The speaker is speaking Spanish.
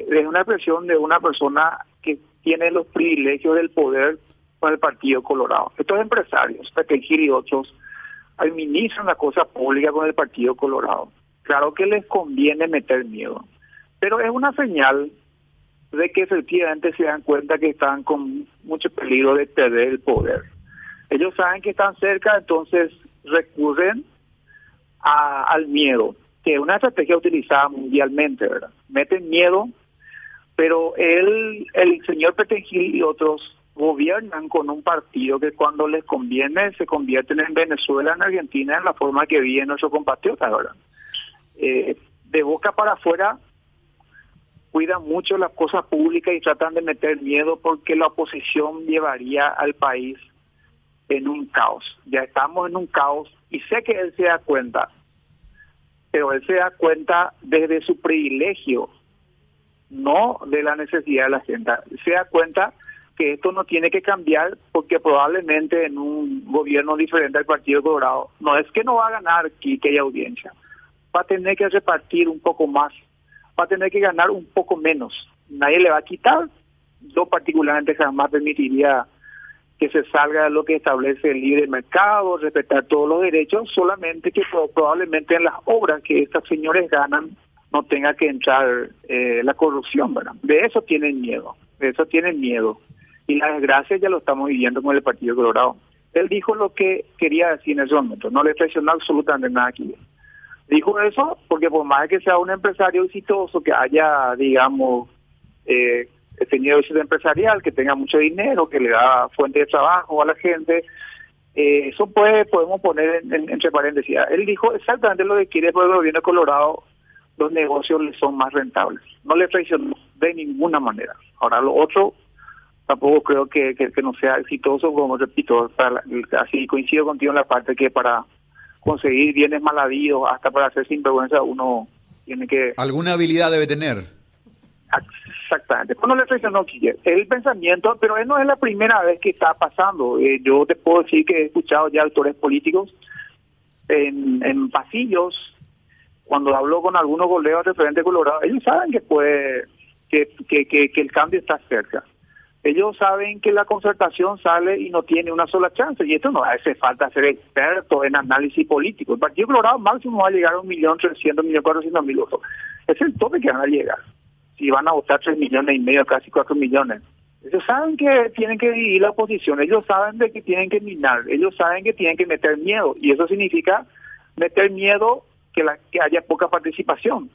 es una expresión de una persona que tiene los privilegios del poder con el Partido Colorado. Estos empresarios, Pepe Gil y otros, administran la cosa pública con el Partido Colorado. Claro que les conviene meter miedo, pero es una señal de que efectivamente se dan cuenta que están con mucho peligro de perder el poder. Ellos saben que están cerca, entonces recurren al miedo, que es una estrategia utilizada mundialmente, ¿verdad? Meten miedo, pero él, el señor Petengil y otros gobiernan con un partido que cuando les conviene se convierten en Venezuela, en Argentina, en la forma que viven nuestros compatriotas, ¿verdad? Eh, de boca para afuera cuidan mucho las cosas públicas y tratan de meter miedo porque la oposición llevaría al país en un caos. Ya estamos en un caos y sé que él se da cuenta, pero él se da cuenta desde su privilegio, no de la necesidad de la gente. Se da cuenta que esto no tiene que cambiar porque probablemente en un gobierno diferente al Partido Colorado, no es que no va a ganar que haya audiencia, va a tener que repartir un poco más, va a tener que ganar un poco menos. Nadie le va a quitar. Yo particularmente jamás permitiría que se salga de lo que establece el libre mercado, respetar todos los derechos, solamente que probablemente en las obras que estos señores ganan no tenga que entrar eh, la corrupción, ¿verdad? De eso tienen miedo, de eso tienen miedo. Y la desgracia ya lo estamos viviendo con el Partido Colorado. Él dijo lo que quería decir en ese momento, no le presionó absolutamente nada aquí. Dijo eso porque por más que sea un empresario exitoso, que haya, digamos, eh, tenido éxito empresarial, que tenga mucho dinero, que le da fuente de trabajo a la gente, eh, eso puede podemos poner entre paréntesis. Él dijo exactamente lo que quiere el gobierno de Colorado, los negocios le son más rentables. No le traicionó de ninguna manera. Ahora lo otro, tampoco creo que, que, no sea exitoso, como repito, así coincido contigo en la parte que para conseguir bienes mal habidos, hasta para hacer sinvergüenza, uno tiene que... Alguna habilidad debe tener. Exactamente. Cuando le traicionó el pensamiento, pero no es la primera vez que está pasando. Eh, yo te puedo decir que he escuchado ya autores políticos en, en pasillos, cuando hablo con algunos colegas de Colorado, ellos saben que puede, que, que, que el cambio está cerca ellos saben que la concertación sale y no tiene una sola chance. Y esto no hace falta ser experto en análisis político. El Partido Colorado máximo va a llegar a un millón trescientos millones cuatrocientos mil votos. Es el tope que van a llegar. Si van a votar tres millones y medio, casi cuatro millones. Ellos saben que tienen que dividir la oposición. Ellos saben de que tienen que minar. Ellos saben que tienen que meter miedo. Y eso significa meter miedo que, la, que haya poca participación.